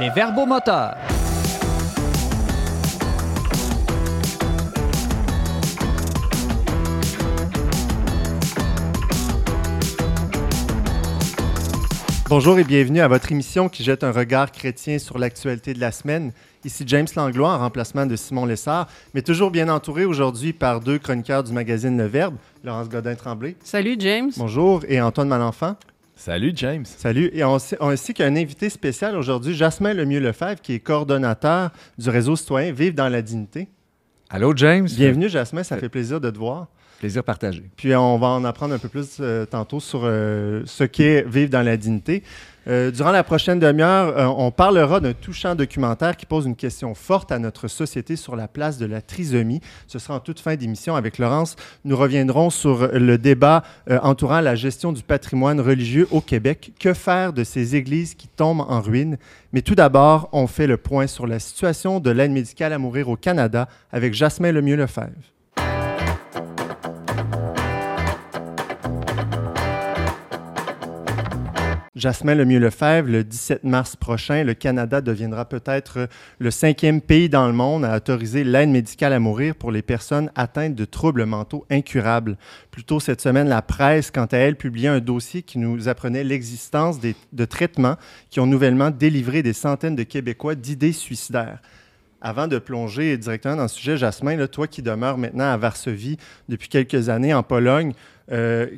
Les verbomoteurs. Bonjour et bienvenue à votre émission qui jette un regard chrétien sur l'actualité de la semaine. Ici James Langlois en remplacement de Simon Lessard, mais toujours bien entouré aujourd'hui par deux chroniqueurs du magazine Le Verbe, Laurence Godin-Tremblay. Salut James. Bonjour et Antoine Malenfant. Salut James. Salut. Et on, on ainsi qu'un invité spécial aujourd'hui, Jasmin Lemieux-Lefebvre, qui est coordonnateur du réseau citoyen Vive dans la dignité. Allô James? Bienvenue Jasmin, ça fait plaisir de te voir. Plaisir partagé. Puis on va en apprendre un peu plus euh, tantôt sur euh, ce qu'est vivre dans la dignité. Euh, durant la prochaine demi-heure, euh, on parlera d'un touchant documentaire qui pose une question forte à notre société sur la place de la trisomie. Ce sera en toute fin d'émission avec Laurence. Nous reviendrons sur le débat euh, entourant la gestion du patrimoine religieux au Québec. Que faire de ces églises qui tombent en ruine? Mais tout d'abord, on fait le point sur la situation de l'aide médicale à mourir au Canada avec Jasmin Lemieux-Lefebvre. Jasmin Lemieux-Lefebvre, le 17 mars prochain, le Canada deviendra peut-être le cinquième pays dans le monde à autoriser l'aide médicale à mourir pour les personnes atteintes de troubles mentaux incurables. Plus tôt cette semaine, la presse, quant à elle, publiait un dossier qui nous apprenait l'existence de traitements qui ont nouvellement délivré des centaines de Québécois d'idées suicidaires. Avant de plonger directement dans le sujet, Jasmin, là, toi qui demeures maintenant à Varsovie depuis quelques années en Pologne, euh,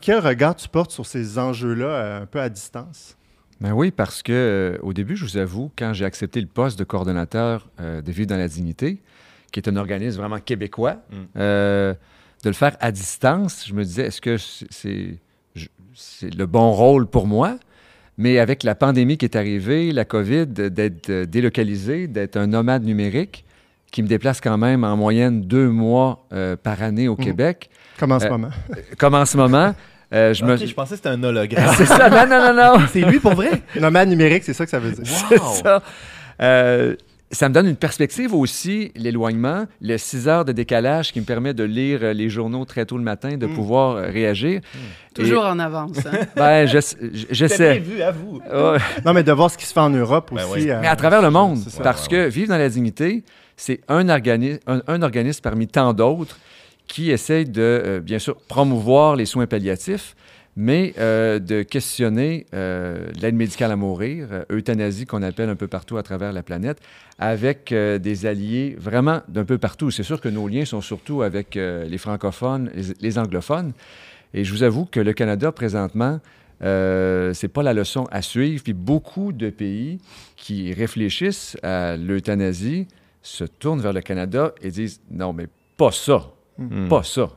quel regard tu portes sur ces enjeux-là euh, un peu à distance? Ben oui, parce que euh, au début, je vous avoue, quand j'ai accepté le poste de coordonnateur euh, de Vivre dans la dignité, qui est un organisme vraiment québécois, Mm. euh, de le faire à distance, je me disais, est-ce que c'est- le bon rôle pour moi? Mais avec la pandémie qui est arrivée, la COVID, d'être délocalisé, d'être un nomade numérique, qui me déplace quand même en moyenne deux mois euh, par année au Mhm. Québec, Comme en ce Euh, moment. comme en ce moment, euh, je Ok, me... je pensais que c'était un hologramme. C'est ça, non, non, non, non. c'est lui pour vrai? Nomade numérique, c'est ça que ça veut dire. C'est ça. Euh, ça me donne une perspective aussi, l'éloignement, les 6 heures de décalage qui me permet de lire euh, les journaux très tôt le matin, de Mm. pouvoir euh, réagir. Toujours en avance. hein. Ben, je- bien j'essaie. vu, à vous. Non, mais de voir ce qui se fait en Europe Ben aussi. oui. euh, Mais à travers le monde, ça. parce que vivre dans la dignité, c'est un, organi- un, un organisme parmi tant d'autres qui essaye de, euh, bien sûr, promouvoir les soins palliatifs, mais euh, de questionner euh, l'aide médicale à mourir, euh, euthanasie qu'on appelle un peu partout à travers la planète, avec euh, des alliés vraiment d'un peu partout. C'est sûr que nos liens sont surtout avec les francophones, les, les anglophones. Et je vous avoue que le Canada, présentement, euh, c'est pas la leçon à suivre. Puis beaucoup de pays qui réfléchissent à l'euthanasie se tournent vers le Canada et disent non, mais pas ça, Hmm. pas ça.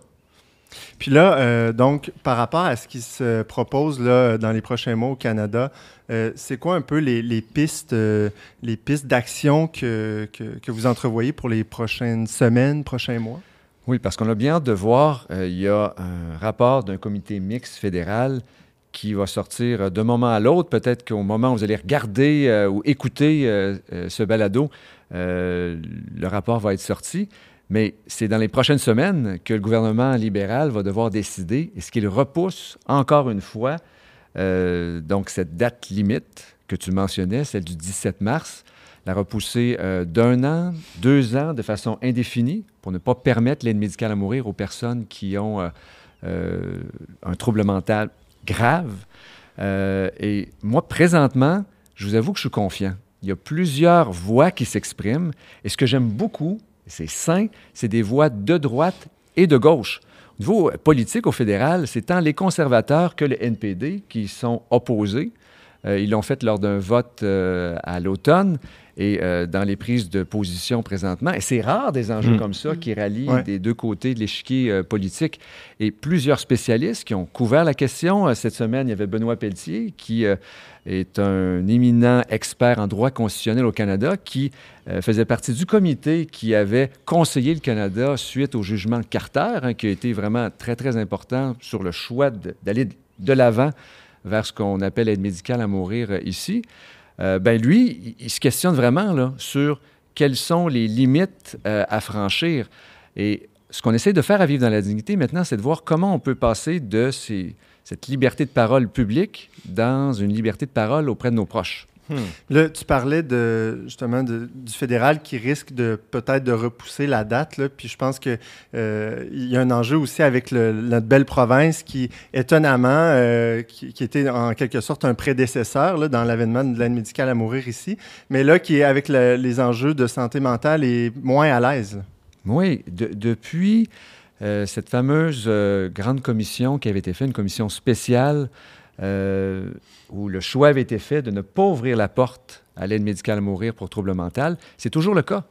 Puis là, euh, donc, par rapport à ce qui se propose là, dans les prochains mois au Canada, euh, c'est quoi un peu les, pistes, euh, pistes d'action que, que, que vous entrevoyez pour les prochaines semaines, prochains mois? Oui, parce qu'on a bien hâte de voir. il y a un rapport d'un comité mixte fédéral qui va sortir d'un moment à l'autre. Peut-être qu'au moment où vous allez regarder ou écouter ce balado, le rapport va être sorti. Mais c'est dans les prochaines semaines que le gouvernement libéral va devoir décider est-ce qu'il repousse encore une fois euh, donc cette date limite que tu mentionnais, celle du 17 mars, la repousser euh, d'un an, deux ans de façon indéfinie pour ne pas permettre l'aide médicale à mourir aux personnes qui ont euh, un trouble mental grave. Et moi, présentement, je vous avoue que je suis confiant. Il y a plusieurs voix qui s'expriment. Et ce que j'aime beaucoup, c'est sain, c'est des voix de droite et de gauche. Au niveau politique, au fédéral, c'est tant les conservateurs que le NPD qui sont opposés. Euh, ils l'ont fait lors d'un vote euh, à l'automne et euh, dans les prises de position présentement. Et c'est rare des enjeux Mm. comme ça qui rallient Ouais. des deux côtés de l'échiquier euh, politique. Et plusieurs spécialistes qui ont couvert la question. Euh, Cette semaine, il y avait Benoît Pelletier qui euh, est un éminent expert en droit constitutionnel au Canada qui euh, faisait partie du comité qui avait conseillé le Canada suite au jugement de Carter, hein, qui a été vraiment très, très important sur le choix d'aller de l'avant vers ce qu'on appelle l'aide médicale à mourir euh, ici. Euh, ben lui, il, se questionne vraiment là, sur quelles sont les limites euh, à franchir. Et ce qu'on essaie de faire à Vivre dans la dignité maintenant, c'est de voir comment on peut passer de cette liberté de parole publique dans une liberté de parole auprès de nos proches. Hmm. Là, tu parlais de, justement de, du fédéral qui risque de peut-être de repousser la date. Là, puis je pense qu'il euh, y a un enjeu aussi avec le, notre belle province qui, étonnamment, euh, qui, qui, était en quelque sorte un prédécesseur là, dans l'avènement de l'aide médicale à mourir ici, mais là qui est avec le, les enjeux de santé mentale est moins à l'aise. Oui, de, depuis euh, cette fameuse grande commission qui avait été faite, une commission spéciale euh, où le choix avait été fait de ne pas ouvrir la porte à l'aide médicale à mourir pour trouble mental. C'est toujours le cas.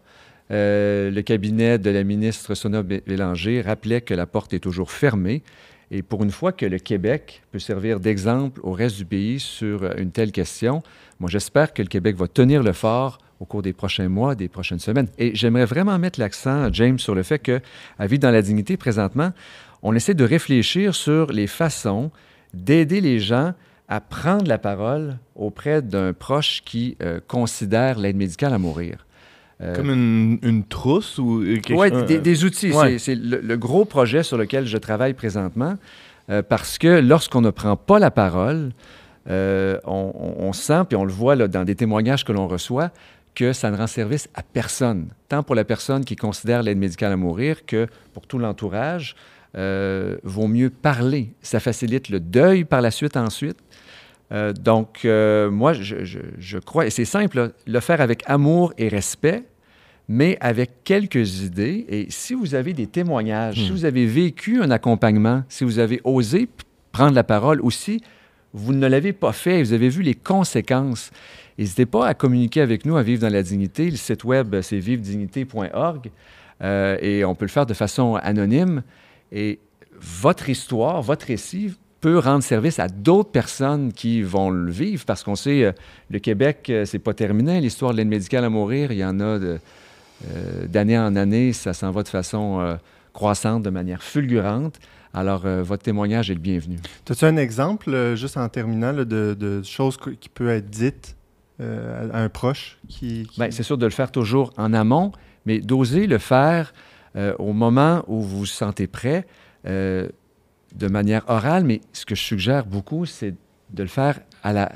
Euh, le cabinet de la ministre Sona Bélanger rappelait que la porte est toujours fermée. Et pour une fois que le Québec peut servir d'exemple au reste du pays sur une telle question, moi j'espère que le Québec va tenir le fort au cours des prochains mois, des prochaines semaines. Et j'aimerais vraiment mettre l'accent, James, sur le fait que, à Vivre dans la dignité, présentement, on essaie de réfléchir sur les façons d'aider les gens à prendre la parole auprès d'un proche qui euh, considère l'aide médicale à mourir. Euh, Comme une, une, trousse ou quelque Oui, des, des, outils. Ouais. C'est le, le, gros projet sur lequel je travaille présentement euh, parce que lorsqu'on ne prend pas la parole, euh, on, on, sent, puis on le voit là, dans des témoignages que l'on reçoit, que ça ne rend service à personne, tant pour la personne qui considère l'aide médicale à mourir que pour tout l'entourage. Euh, vaut mieux parler. Ça facilite le deuil par la suite ensuite. Euh, donc, euh, moi, je, je, je, crois, et c'est simple, là, le faire avec amour et respect, mais avec quelques idées. Et si vous avez des témoignages, mmh. si vous avez vécu un accompagnement, si vous avez osé prendre la parole aussi, vous ne l'avez pas fait, vous avez vu les conséquences. N'hésitez pas à communiquer avec nous à Vivre dans la dignité. Le site web, c'est vivedignité.org euh, et on peut le faire de façon anonyme. Et votre histoire, votre récit peut rendre service à d'autres personnes qui vont le vivre parce qu'on sait, euh, le Québec, euh, c'est pas terminé. L'histoire de l'aide médicale à mourir, il y en a d'année euh, en année, ça s'en va de façon euh, croissante, de manière fulgurante. Alors, votre témoignage est le bienvenu. As-tu un exemple, juste en terminant, là, de, de, choses qui peuvent être dites à un proche? Qui, qui... Bien, c'est sûr de le faire toujours en amont, mais d'oser le faire euh, au moment où vous vous sentez prêt, euh, de manière orale, mais ce que je suggère beaucoup, c'est de le faire à, la,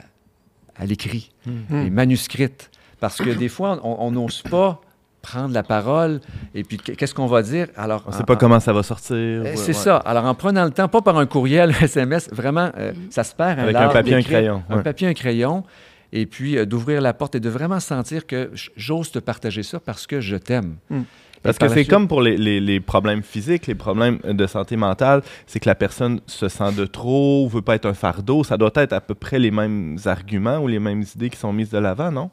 à l'écrit, mm-hmm. les manuscrits. Parce que des fois, on n'ose pas prendre la parole et puis qu'est-ce qu'on va dire? Alors on ne sait pas en, comment ça va sortir euh, c'est ouais. ça alors en prenant le temps pas par un courriel SMS vraiment euh, ça se perd avec un papier un crayon un ouais. papier un crayon et puis euh, d'ouvrir la porte et de vraiment sentir que j'ose te partager ça parce que je t'aime mm. Parce que c'est comme pour les, les, les, problèmes physiques, les problèmes de santé mentale, c'est que la personne se sent de trop, veut pas être un fardeau. Ça doit être à peu près les mêmes arguments ou les mêmes idées qui sont mises de l'avant, non?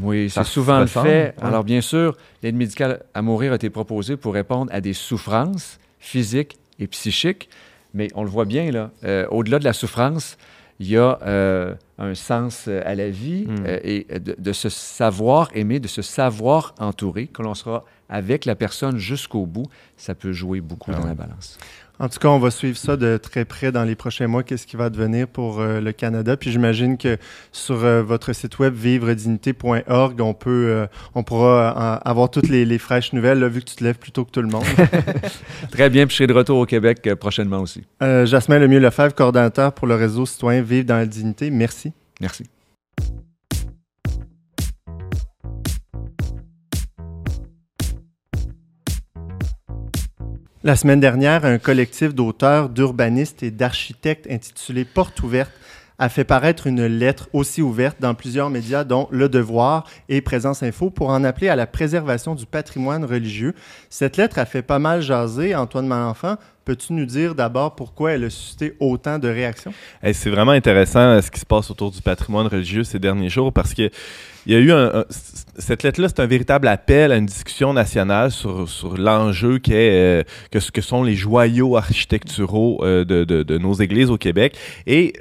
Oui, c'est souvent le fait. Ouais. Alors, bien sûr, l'aide médicale à mourir a été proposée pour répondre à des souffrances physiques et psychiques, mais on le voit bien, là, euh, au-delà de la souffrance, il y a euh, un sens à la vie mm. euh, et de, de, se savoir aimer, de se savoir entourer, que l'on sera avec la personne jusqu'au bout, ça peut jouer beaucoup ah dans la balance. En tout cas, on va suivre ça de très près dans les prochains mois, qu'est-ce qui va devenir pour euh, le Canada. Puis j'imagine que sur euh, votre site web vivredignité.org, on peut, euh, on pourra avoir toutes les, les fraîches nouvelles, là, vu que tu te lèves plus tôt que tout le monde. très bien, puis je serai de retour au Québec prochainement aussi. Jasmin Lemieux-Lefebvre, coordonnateur pour le réseau citoyen Vivre dans la dignité. Merci. Merci. La semaine dernière, un collectif d'auteurs, d'urbanistes et d'architectes intitulé Porte ouverte a fait paraître une lettre aussi ouverte dans plusieurs médias, dont Le Devoir et Présence Info, pour en appeler à la préservation du patrimoine religieux. Cette lettre a fait pas mal jaser. Antoine Malenfant, peux-tu nous dire d'abord pourquoi elle a suscité autant de réactions? C'est vraiment intéressant ce qui se passe autour du patrimoine religieux ces derniers jours parce que il y a eu un, cette lettre-là, c'est un véritable appel à une discussion nationale sur, l'enjeu qu'est euh, que que sont les joyaux architecturaux euh, de, de, de, nos églises au Québec. Et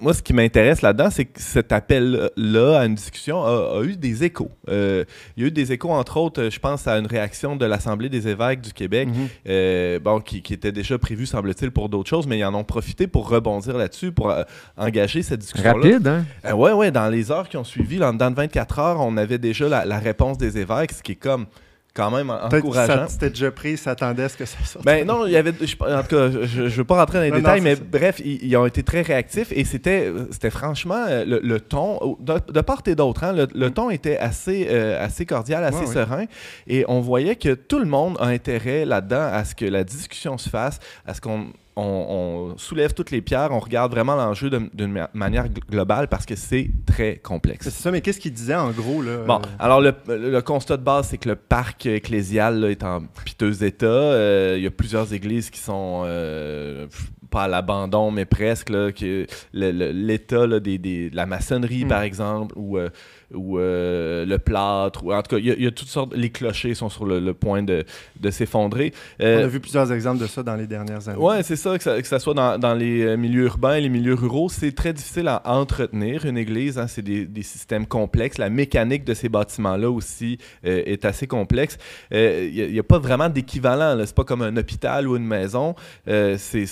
moi, ce qui m'intéresse là-dedans, c'est que cet appel-là à une discussion a, a eu des échos. Euh, il y a eu des échos, entre autres, je pense à une réaction de l'Assemblée des évêques du Québec, mm -hmm. euh, bon, qui, qui, était déjà prévue, semble-t-il, pour d'autres choses, mais ils en ont profité pour rebondir là-dessus, pour euh, engager cette discussion-là. Rapide, hein? Euh, ouais, ouais, dans les heures qui ont suivi, là, dans 24 heures, on avait déjà la, la réponse des évêques, ce qui est comme quand même encourageant. C'était déjà pris, s'attendait à ce que ça sorte. Ben non, il y avait. je- en tout cas, je ne veux pas rentrer dans les Non, détails, mais ça. bref, ils, ils ont été très réactifs et c'était, franchement euh, le, le ton, de, de part et d'autre, hein, le, le ton était assez, euh, assez cordial, assez Ouais, serein et on voyait que tout le monde a intérêt là-dedans à ce que la discussion se fasse, à ce qu'on on, on soulève toutes les pierres, on regarde vraiment l'enjeu d'une ma- manière gl- globale parce que c'est très complexe. C'est ça, mais qu'est-ce qu'il disait en gros là? Bon, alors le, le constat de base, c'est que le parc ecclésial là, est en piteux état. Euh, Il y a plusieurs églises qui sont euh, pas à l'abandon, mais presque. Là, que L'état là, des, des- de la maçonnerie, Mm. par exemple, ou, euh, ou euh, le plâtre. Ou, en tout cas, il y, a- il y a toutes sortes. Les clochers sont sur le, le point de, de s'effondrer. Euh, On a vu plusieurs exemples de ça dans les dernières années. Ouais, c'est ça, que ça, que ça soit dans, dans les euh, milieux urbains et les milieux ruraux, c'est très difficile à entretenir une église. hein, c'est des, des systèmes complexes. La mécanique de ces bâtiments-là aussi euh, est assez complexe. Il n'y a, pas vraiment d'équivalent. C'est pas comme un hôpital ou une maison. C'est,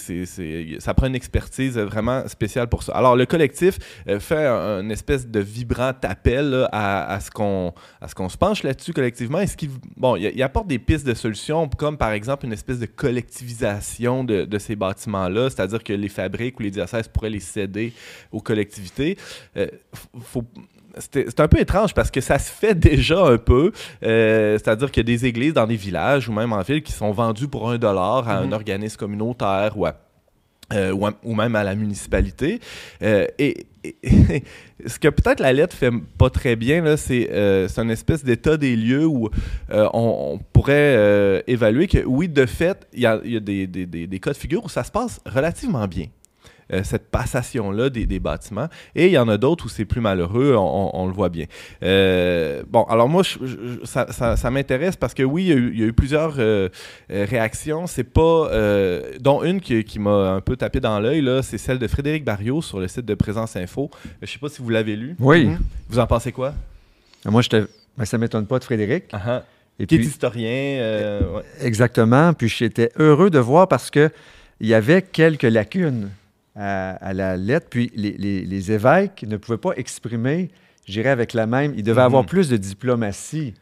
ça prend une expertise vraiment spéciale pour ça. Alors, le collectif fait un, une espèce de vibrant appel là, à, à ce qu'on se penche là-dessus collectivement. Et ce qui, bon, il, il apporte des pistes de solutions, comme par exemple une espèce de collectivisation de, de ces bâtiments-là, c'est-à-dire que les fabriques ou les diocèses pourraient les céder aux collectivités? Euh, faut- c'est un peu étrange parce que ça se fait déjà un peu. Euh, C'est-à-dire qu'il y a des églises dans des villages ou même en ville qui sont vendues pour un dollar à un Mhm. organisme communautaire ou à euh, ou, à- ou même à la municipalité. Euh, et- ce que peut-être la lettre fait pas très bien, c'est euh, c'est une espèce d'état des lieux où euh, on, pourrait euh, évaluer que oui, de fait, il y a, il y a des, des- des- des cas de figure où ça se passe relativement bien. Euh, cette passation-là des, des bâtiments. Et il y en a d'autres où c'est plus malheureux, on, on- on le voit bien. Euh, bon, alors moi, je- je- ça, ça- ça m'intéresse parce que oui, il y a eu, il y a eu plusieurs euh, réactions. C'est pas, dont une qui, qui m'a un peu tapé dans l'œil, là, c'est celle de Frédéric Barriot sur le site de Présence Info. Je sais pas si vous l'avez lu. Oui. Mhm. Vous en pensez quoi? Moi, j'étais. Ben, ça m'étonne pas de Frédéric. Ah ah. Et Qui est puis, historien. euh, ouais. Exactement. Puis j'étais heureux de voir parce que il y avait quelques lacunes à, à la lettre. Puis les, les- les évêques ne pouvaient pas exprimer, j'irais avec la même. Ils devaient Mhm. avoir plus de diplomatie.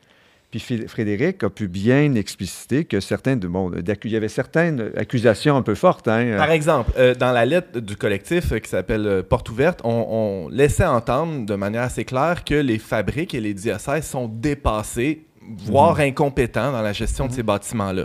Puis Frédéric a pu bien expliciter que certains de bon, il y avait certaines accusations un peu fortes. Hein, Par exemple, euh, dans la lettre du collectif euh, qui s'appelle euh, Porte ouverte, on, on laissait entendre de manière assez claire que les fabriques et les diocèses sont dépassés, voire incompétents dans la gestion de ces bâtiments-là.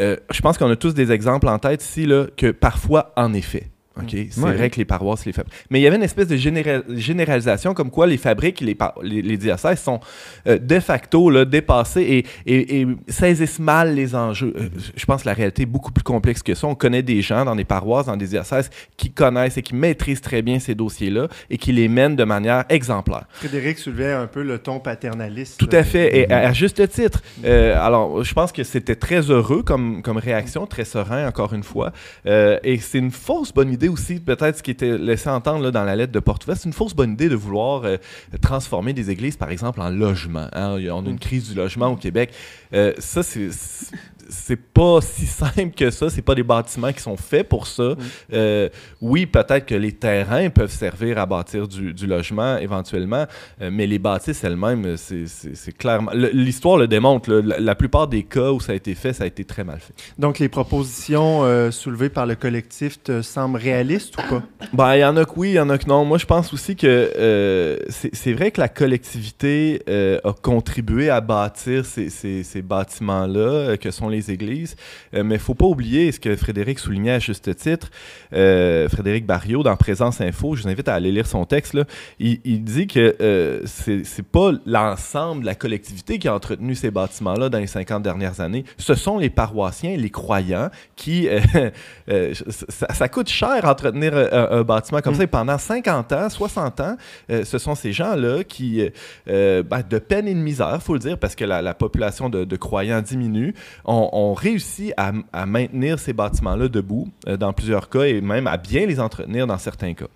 Euh, je pense qu'on a tous des exemples en tête ici là, que parfois, en effet. OK? C'est Ouais. vrai que les paroisses, les fabriques. Mais il y avait une espèce de généra- généralisation comme quoi les fabriques les, par- les, les diocèses sont euh, de facto là, dépassés et, et- et saisissent mal les enjeux. Euh, je pense que la réalité est beaucoup plus complexe que ça. On connaît des gens dans des paroisses, dans des diocèses qui connaissent et qui maîtrisent très bien ces dossiers-là et qui les mènent de manière exemplaire. Frédéric soulevait un peu le ton paternaliste. Tout à fait, et à, à juste titre. Euh, alors, je pense que c'était très heureux comme, comme réaction, très serein, encore une fois. Euh, et c'est une fausse bonne idée aussi, peut-être ce qui était laissé entendre là, dans la lettre de Porte-Ouverte, c'est une fausse bonne idée de vouloir euh, transformer des églises, par exemple, en logement. hein. On a une crise du logement au Québec. Euh, ça, c'est... c'est- pas si simple que ça, c'est pas des bâtiments qui sont faits pour ça. Euh, oui, peut-être que les terrains peuvent servir à bâtir du, du logement éventuellement, euh, mais les bâtisses elles-mêmes, c'est- clairement. L'histoire le démontre. là. la, la plupart des cas où ça a été fait, ça a été très mal fait. Donc, les propositions euh, soulevées par le collectif te semblent réalistes ou pas? Ben, il y en a que oui, il y en a que non. Moi, je pense aussi que c'est vrai que la collectivité a contribué à bâtir ces, ces- ces bâtiments-là, que sont les églises. Euh, mais il faut pas oublier ce que Frédéric soulignait à juste titre. Euh, Frédéric Barriot, dans Présence Info, je vous invite à aller lire son texte. Là. Il, il dit que euh, c'est c'est pas l'ensemble de la collectivité qui a entretenu ces bâtiments-là dans les 50 dernières années. Ce sont les paroissiens, les croyants, qui... ça, ça coûte cher entretenir un, un bâtiment comme Mm. ça. Et pendant 50 ans, 60 ans, ce sont ces gens-là qui, ben, de peine et de misère, faut le dire, parce que la, la population de, de croyants diminue, ont, ont réussi à, à maintenir ces bâtiments-là debout euh, dans plusieurs cas et même à bien les entretenir dans certains cas.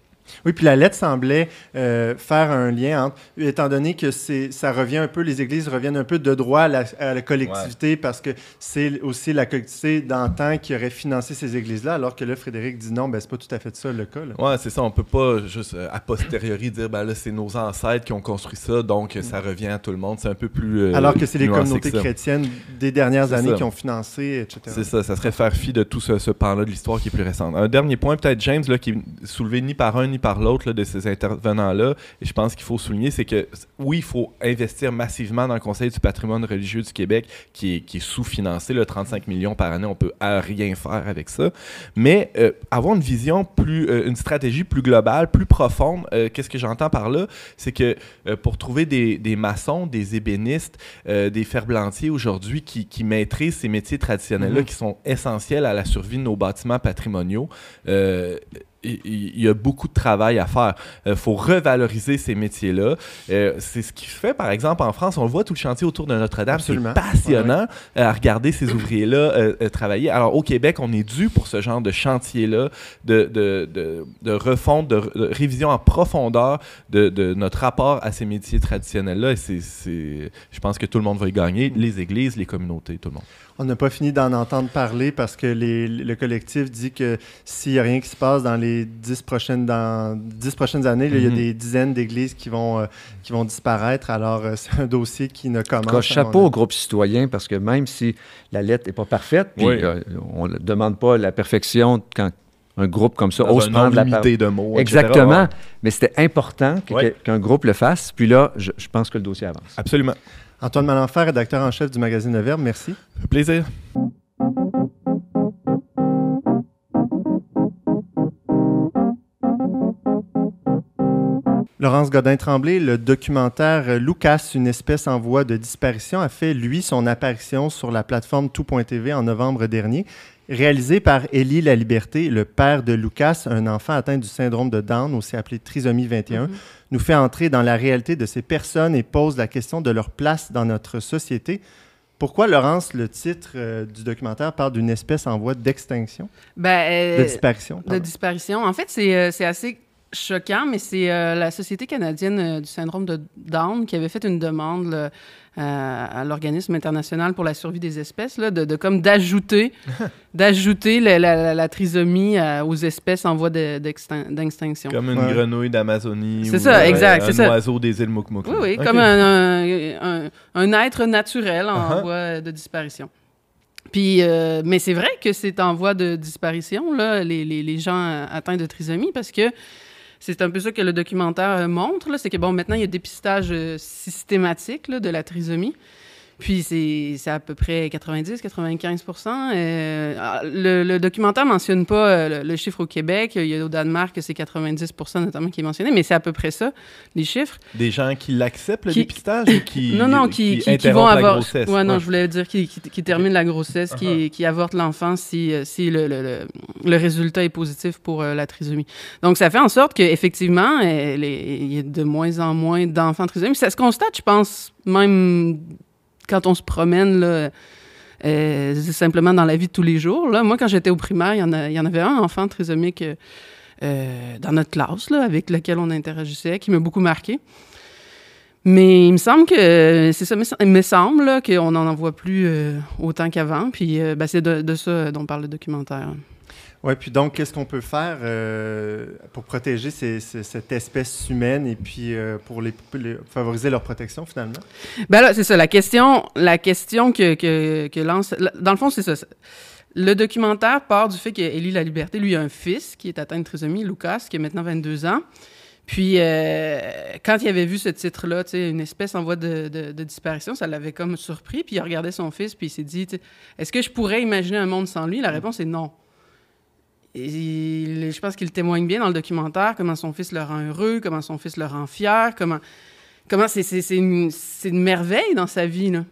Oui, puis la lettre semblait euh, faire un lien entre, étant donné que c'est, ça revient un peu, les églises reviennent un peu de droit à la, collectivité parce que c'est aussi la collectivité d'antan qui aurait financé ces églises-là, alors que là, Frédéric dit non, ben c'est pas tout à fait ça le cas. Oui, c'est ça. On peut pas juste euh, a posteriori dire ben là, c'est nos ancêtres qui ont construit ça, donc ça revient à tout le monde. C'est un peu plus. Euh, alors que c'est les communautés chrétiennes des dernières années qui ont financé, etc. C'est ça. Ça serait faire fi de tout ce, ce pan-là de l'histoire qui est plus récent. Un dernier point, peut-être, James, là, qui est soulevé ni par un ni par l'autre de ces intervenants-là, et je pense qu'il faut souligner, c'est que oui, il faut investir massivement dans le Conseil du patrimoine religieux du Québec, qui est, qui est sous-financé, le 35 millions par année, on peut rien faire avec ça. Mais euh, avoir une vision plus, euh, une stratégie plus globale, plus profonde, euh, qu'est-ce que j'entends par là? C'est que pour trouver des, des, maçons, des ébénistes, des ferblantiers aujourd'hui qui, qui, maîtrisent ces métiers traditionnels-là, mm-hmm. qui sont essentiels à la survie de nos bâtiments patrimoniaux, il y a beaucoup de travail à faire. Il euh, faut revaloriser ces métiers-là. Euh, c'est ce qui fait, par exemple, en France, on voit tout le chantier autour de Notre-Dame. C'est passionnant euh, à regarder ces ouvriers-là travailler. Alors, au Québec, on est dû pour ce genre de chantier-là, de, de, de, de, refonte, de, révision en profondeur de, notre rapport à ces métiers traditionnels-là. Et c'est, je pense que tout le monde va y gagner, les églises, les communautés, tout le monde. On n'a pas fini d'en entendre parler parce que le collectif dit que s'il n'y a rien qui se passe dans les dix prochaines, dans, dix prochaines années, il y a mhm. des dizaines d'églises qui vont, euh, qui vont disparaître. Alors, euh, c'est un dossier qui ne commence pas. Chapeau au groupe citoyen parce que même si la lettre n'est pas parfaite, euh, on ne demande pas la perfection quand un groupe comme ça ose prendre la parole. de mots. Exactement. Mais c'était important qu'un groupe le fasse. Puis là, je, je pense que le dossier avance. Absolument. Antoine Malenfer, rédacteur en chef du magazine Le Verbe, merci. plaisir. Laurence Godin-Tremblay, le documentaire Lucas, une espèce en voie de disparition, a fait, lui, son apparition sur la plateforme tout.tv en novembre dernier. Réalisé par Élie La Liberté, le père de Lucas, un enfant atteint du syndrome de Down, aussi appelé trisomie 21, mhm. nous fait entrer dans la réalité de ces personnes et pose la question de leur place dans notre société. Pourquoi, Laurence, le titre euh, du documentaire parle d'une espèce en voie d'extinction? Ben, euh, de disparition. De disparition. En fait, c'est euh, assez choquant, mais c'est la Société canadienne du syndrome de Down qui avait fait une demande à l'organisme international pour la survie des espèces, là, de, comme d'ajouter, d'ajouter la, trisomie aux espèces en voie d'extinction. Comme une grenouille d'Amazonie. C'est ça, exact. Un oiseau des îles Mukmuk. Oui, oui, comme un, un, être naturel en uh-huh. voie de disparition. Puis, euh, mais c'est vrai que c'est en voie de disparition, là, les, les, les gens atteints de trisomie, parce que c'est un peu ça que le documentaire euh, montre, c'est que bon, maintenant, il y a dépistage euh, systématique de la trisomie. Puis c'est à peu près 90-95 euh, ah, le, le, documentaire mentionne pas euh, le, chiffre au Québec. Il y a au Danemark, c'est 90 notamment qui est mentionné, mais c'est à peu près ça, les chiffres. Des gens qui l'acceptent, le dépistage, ou qui Non, non, qui, qui, vont avoir... grossesse? Ouais, non, je voulais dire qui, qui, terminent la grossesse, qui, uh-huh. qui avortent l'enfant si, euh, si le, le, le, résultat est positif pour la trisomie. Donc, ça fait en sorte qu'effectivement, il y a de moins en moins d'enfants trisomiques. Ça se constate, je pense, même quand on se promène, là, euh, simplement dans la vie de tous les jours. Là. Moi, quand j'étais au primaire, il y, en avait un enfant trisomique euh, dans notre classe, avec lequel on interagissait, qui m'a beaucoup marqué. Mais il me semble que c'est ça, il me semble qu'on n'en voit plus euh, autant qu'avant. Puis ben, c'est de, ça dont parle le documentaire. Oui, puis donc, qu'est-ce qu'on peut faire euh, pour protéger cette espèce humaine et puis euh, pour favoriser leur protection, finalement? Ben là, c'est ça. La question, la question que, que, lance... Dans le fond, c'est ça. Le documentaire part du fait qu'Élie La Liberté, lui, a un fils qui est atteint de trisomie, Lucas, qui a maintenant 22 ans. Puis, euh, quand il avait vu ce titre-là, une espèce en voie de, de disparition, ça l'avait comme surpris. Puis, il regardait son fils, puis il s'est dit, est-ce que je pourrais imaginer un monde sans lui? La réponse est non je pense qu'il témoigne bien dans le documentaire comment son fils le rend heureux, comment son fils le rend fier, comment, comment c'est, une, une, merveille dans sa vie. Là.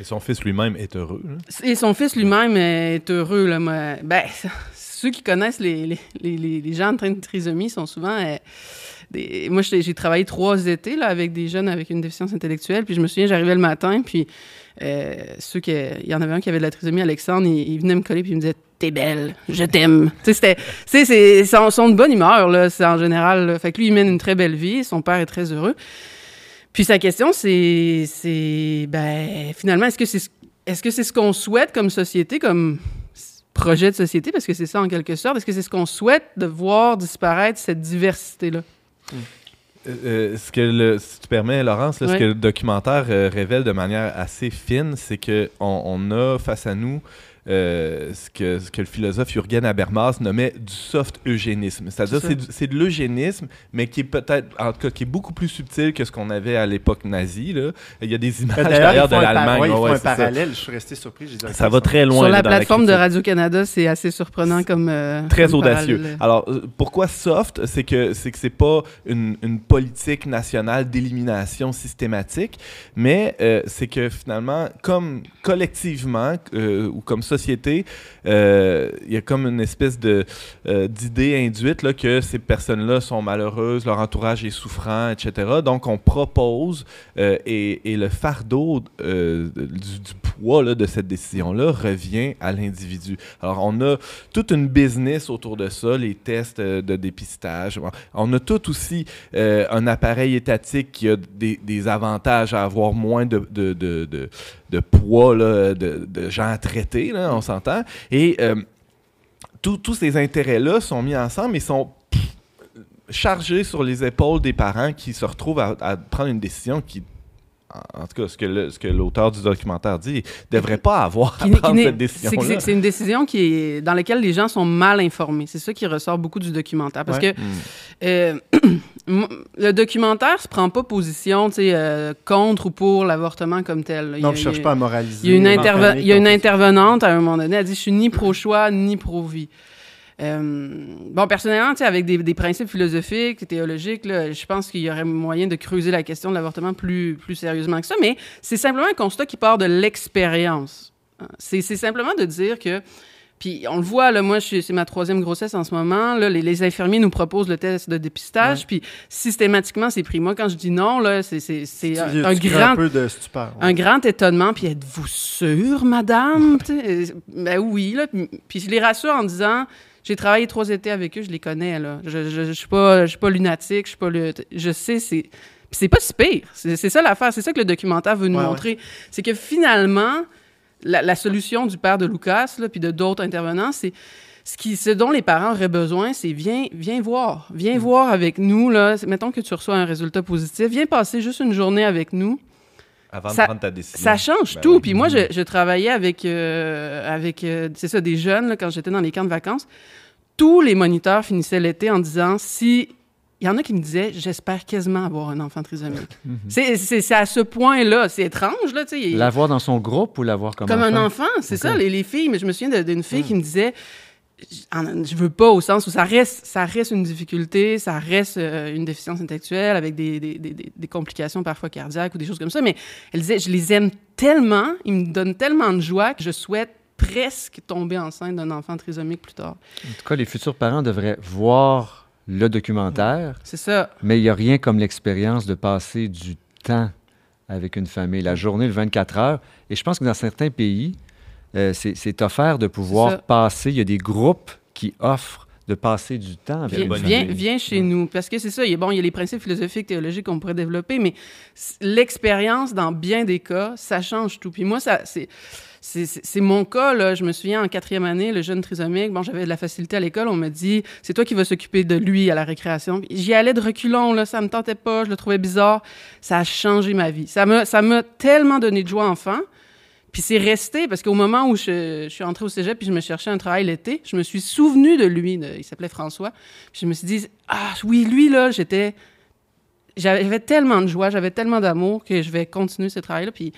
Et son fils lui-même est heureux. Et son fils lui-même est heureux. Là, ben, ceux qui connaissent les, les, les, les, gens en train de trisomie sont souvent... Euh, des... Moi, j'ai travaillé trois étés là, avec des jeunes avec une déficience intellectuelle. Puis je me souviens, j'arrivais le matin, puis euh, ceux qui, il y en avait un qui avait de la trisomie, Alexandre, il, venait me coller puis il me disait t'es belle, je t'aime. Tu sais, c'est, sont, sont de bonne humeur, là, c'est en général. Fait que lui, il mène une très belle vie, son père est très heureux. Puis sa question, c'est, c'est ben, finalement, est-ce que c'est, est-ce que c'est ce qu'on souhaite comme société, comme projet de société, parce que c'est ça en quelque sorte, est-ce que c'est ce qu'on souhaite de voir disparaître cette diversité-là? Hmm. Euh, euh, ce que le, si tu permets, Laurence, ce que le documentaire euh, révèle de manière assez fine, c'est qu'on on a face à nous euh, ce, que, ce que le philosophe Jürgen Habermas nommait du soft eugénisme. C'est-à-dire c'est, c'est de l'eugénisme, mais qui est peut-être, en tout cas, qui est beaucoup plus subtil que ce qu'on avait à l'époque nazie. Là. Il y a des images d'ailleurs, de l'Allemagne. Par... Ouais, un parallèle. Je suis resté surpris. Ça, ça va très loin. Sur la plateforme de Radio-Canada, c'est assez surprenant comme. Euh, très audacieux. Alors, euh, pourquoi soft? C'est que c'est que c'est pas une, une, politique nationale d'élimination systématique, mais euh, c'est que finalement, comme collectivement, ou comme ça, société, euh, il y a comme une espèce euh, d'idée induite là, que ces personnes-là sont malheureuses, leur entourage est souffrant, etc. Donc, on propose euh, et, le fardeau du, poids là, de cette décision-là revient à l'individu. Alors, on a toute une business autour de ça, les tests de dépistage. On a tout aussi un appareil étatique qui a des, avantages à avoir moins de, poids là, de, de gens traités. Là, on s'entend. Et euh, tous ces intérêts-là sont mis ensemble et sont chargés sur les épaules des parents qui se retrouvent à prendre une décision qui en tout cas, ce que, ce que l'auteur du documentaire dit, ne devrait pas avoir à prendre cette décision C'est une décision qui est, dans laquelle les gens sont mal informés. C'est ça qui ressort beaucoup du documentaire. Parce que euh, le documentaire se prend pas position euh, contre ou pour l'avortement comme tel. Non, je cherche pas à moraliser. Il y a une, il y a une intervenante, à un moment donné, elle a dit « Je suis ni pro-choix, ni pro-vie ». Euh, bon, personnellement, avec des, des, principes philosophiques, théologiques, là, je pense qu'il y aurait moyen de creuser la question de l'avortement plus, plus sérieusement que ça, mais c'est simplement un constat qui part de l'expérience. C'est simplement de dire que puis on le voit, là, moi, c'est ma troisième grossesse en ce moment. Là, les, infirmiers nous proposent le test de dépistage, puis systématiquement, c'est pris. Moi, quand je dis non, là, c'est un, un grand... Un, peu de stupeur, un grand étonnement, puis êtes-vous sûre, madame? ben oui, là. Puis je les rassure en disant j'ai travaillé trois étés avec eux, je les connais, là. Je, je, je suis pas, je suis pas lunatique, je suis pas le... Je sais, c'est... c'est pas si pire. C'est ça l'affaire. C'est ça que le documentaire veut nous montrer. C'est que finalement, la, solution du père de Lucas, là, puis de d'autres intervenants, c'est ce, qui, ce dont les parents auraient besoin, c'est viens, viens voir. Viens mm. voir avec nous. Là. Mettons que tu reçois un résultat positif. Viens passer juste une journée avec nous. Avant de prendre ta décision. Ça change ben tout. Puis moi, je, travaillais avec, euh, avec euh, c'est ça, des jeunes quand j'étais dans les camps de vacances. Tous les moniteurs finissaient l'été en disant si. Il y en a qui me disaient j'espère quasiment avoir un enfant trisomique. Mhm. C'est à ce point-là. C'est étrange, là. L'avoir dans son groupe ou l'avoir comme, comme un enfant? c'est ça, les, les, filles. Mais je me souviens d'une fille qui me disait je veux pas au sens où ça reste, ça reste une difficulté, ça reste euh, une déficience intellectuelle avec des, des, des, des, complications parfois cardiaques ou des choses comme ça. Mais elle disait, je les aime tellement, ils me donnent tellement de joie que je souhaite presque tomber enceinte d'un enfant trisomique plus tard. En tout cas, les futurs parents devraient voir le documentaire. C'est ça. Mais il n'y a rien comme l'expérience de passer du temps avec une famille, la journée, le 24 heures. Et je pense que dans certains pays, euh, c'est offert de pouvoir passer. Il y a des groupes qui offrent de passer du temps avec viens, viens, viens, chez nous. Parce que c'est ça, il y, a, bon, il y a les principes philosophiques, théologiques qu'on pourrait développer, mais l'expérience, dans bien des cas, ça change tout. Puis moi, ça, c'est... C'est mon cas, là. Je me souviens, en quatrième année, le jeune trisomique, bon, j'avais de la facilité à l'école. On m'a dit, c'est toi qui vas s'occuper de lui à la récréation. J'y allais de reculons, là. Ça me tentait pas. Je le trouvais bizarre. Ça a changé ma vie. Ça m'a tellement donné de joie enfant. Puis c'est resté, parce qu'au moment où je, suis entrée au cégep puis je me cherchais un travail l'été, je me suis souvenu de lui, il s'appelait François. Puis je me suis dit, ah oui, lui, là, j'étais... J'avais tellement de joie, j'avais tellement d'amour que je vais continuer ce travail-là. Puis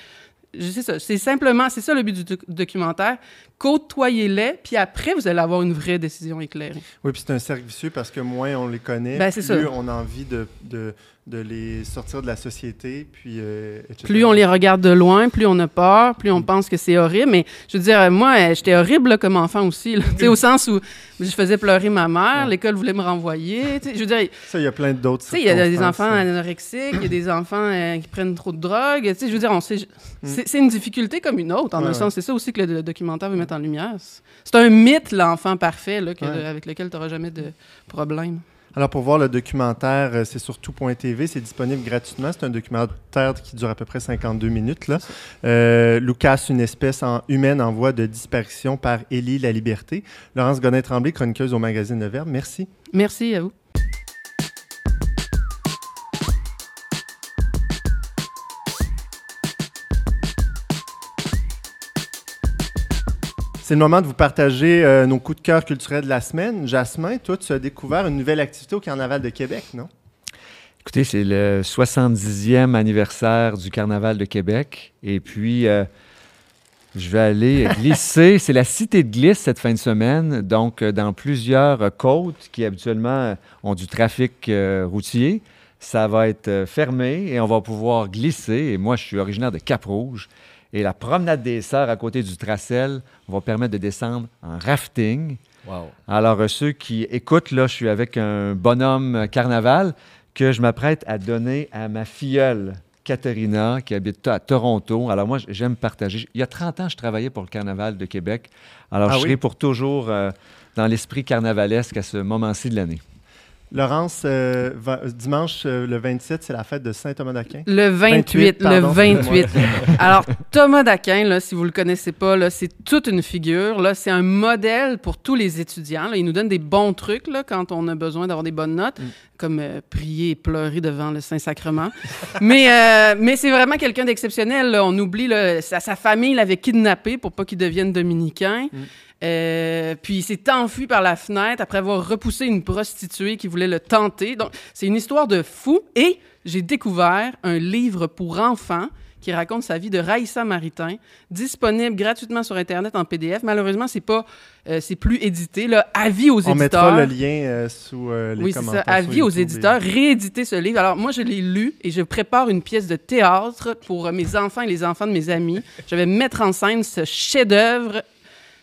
je sais ça, c'est simplement, c'est ça le but du documentaire. Côtoyez-les, puis après, vous allez avoir une vraie décision éclairée. Oui, puis c'est un cercle vicieux parce que moins on les connaît, ben, plus on a envie de de les sortir de la société, puis euh, Plus on les regarde de loin, plus on a peur, plus on mm. pense que c'est horrible. Mais je veux dire, moi, j'étais horrible comme enfant aussi, au sens où je faisais pleurer ma mère, l'école voulait me renvoyer. Je veux dire... Ça, il y a plein d'autres Il y a des enfants anorexiques, il y a des enfants euh, qui prennent trop de drogue. Je veux dire, on sait... Mm. C'est une difficulté comme une autre, en un sens. C'est ça aussi que le, documentaire veut mettre en lumière. C'est un mythe, l'enfant parfait, là, avec lequel tu n'auras jamais de problème. Alors, pour voir le documentaire, euh, c'est sur tout.tv. C'est disponible gratuitement. C'est un documentaire qui dure à peu près 52 minutes. Euh, Lucas, une espèce humaine en voie de disparition par Élie La Liberté. Laurence Gonnet-Tremblay, chroniqueuse au magazine Le Verbe. Merci. Merci à vous. C'est le moment de vous partager euh, nos coups de cœur culturels de la semaine. Jasmin, toi, tu as découvert une nouvelle activité au Carnaval de Québec, non? Écoutez, c'est le 70e anniversaire du Carnaval de Québec. Et puis, euh, je vais aller glisser. c'est la cité de glisse cette fin de semaine. Donc, euh, dans plusieurs côtes qui habituellement ont du trafic routier, ça va être fermé et on va pouvoir glisser. Et moi, je suis originaire de Cap-Rouge. Et la promenade des Sœurs à côté du Tracel va permettre de descendre en rafting. Alors, euh, ceux qui écoutent, là, je suis avec un bonhomme carnaval que je m'apprête à donner à ma filleule, Katharina, qui habite à Toronto. Alors, moi, j'aime partager. Il y a 30 ans, je travaillais pour le Carnaval de Québec. Alors, ah je serai pour toujours euh, dans l'esprit carnavalesque à ce moment-ci de l'année. Laurence, euh, dimanche euh, le 27, c'est la fête de Saint Thomas d'Aquin. Le 28, le 28. Alors, Thomas d'Aquin, là, si vous ne le connaissez pas, là, c'est toute une figure. Là, c'est un modèle pour tous les étudiants. il nous donne des bons trucs là, quand on a besoin d'avoir des bonnes notes, mm. comme euh, prier et pleurer devant le Saint-Sacrement. mais mais c'est vraiment quelqu'un d'exceptionnel. On oublie, sa, sa, famille l'avait kidnappé pour pas qu'il devienne dominicain. Mm. Euh, puis il s'est enfui par la fenêtre après avoir repoussé une prostituée qui voulait le tenter. Donc, c'est une histoire de fou. Et j'ai découvert un livre pour enfants qui raconte sa vie de Raïssa Maritain, disponible gratuitement sur Internet en PDF. Malheureusement, c'est pas, euh, c'est plus édité. Là, avis aux éditeurs. On mettra le lien euh, sous les oui, commentaires. Oui, Avis aux éditeurs. Rééditer ce livre. Alors, moi, je l'ai lu et je prépare une pièce de théâtre pour mes enfants et les enfants de mes amis. Je vais mettre en scène ce chef-d'œuvre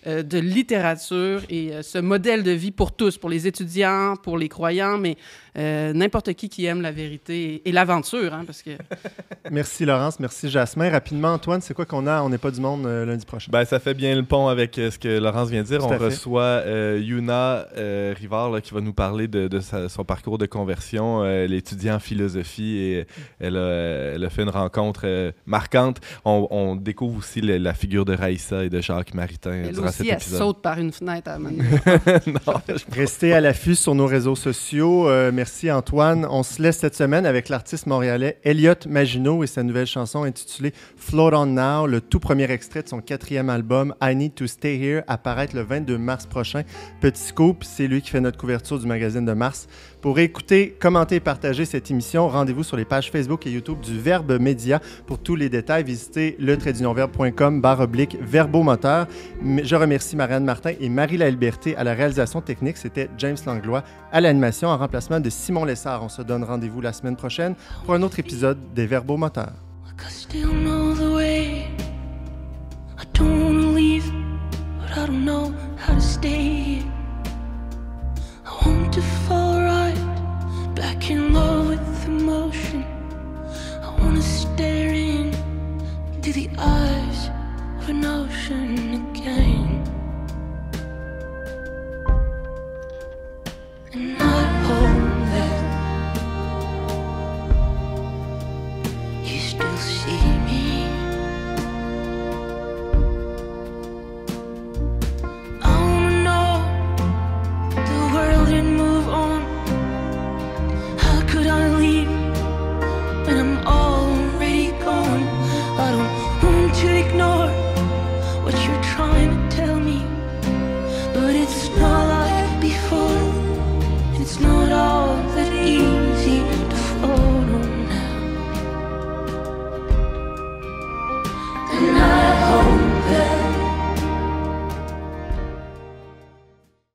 euh, de littérature et euh, ce modèle de vie pour tous, pour les étudiants, pour les croyants, mais euh, n'importe qui qui aime la vérité et, l'aventure, hein, parce que... merci Laurence, merci Jasmin. Rapidement, Antoine, c'est quoi qu'on a? On n'est pas du monde lundi prochain? Ben, ça fait bien le pont avec ce que Laurence vient de dire. On reçoit Yuna Rivard qui va nous parler de, son parcours de conversion. elle étudie en philosophie et elle a, fait une rencontre marquante. On, découvre aussi la, figure de Raïssa et de Jacques Maritain aussi, elle saute par une fenêtre à Restez à l'affût sur nos réseaux sociaux. Euh, merci Antoine. On se laisse cette semaine avec l'artiste montréalais Elliot Maginot et sa nouvelle chanson intitulée Float On Now, le tout premier extrait de son quatrième album I Need to Stay Here, apparaître le 22 mars prochain. Petit scoop, c'est lui qui fait notre couverture du magazine de mars. Pour écouter, commenter et partager cette émission, rendez-vous sur les pages Facebook et YouTube du Verbe Média. Pour tous les détails, visitez le barre oblique verbomoteur. Je remercie Marianne Martin et Marie Liberté à la réalisation technique. C'était James Langlois à l'animation en remplacement de Simon Lessard. On se donne rendez-vous la semaine prochaine pour un autre épisode des Verbomoteurs. Back in love with emotion.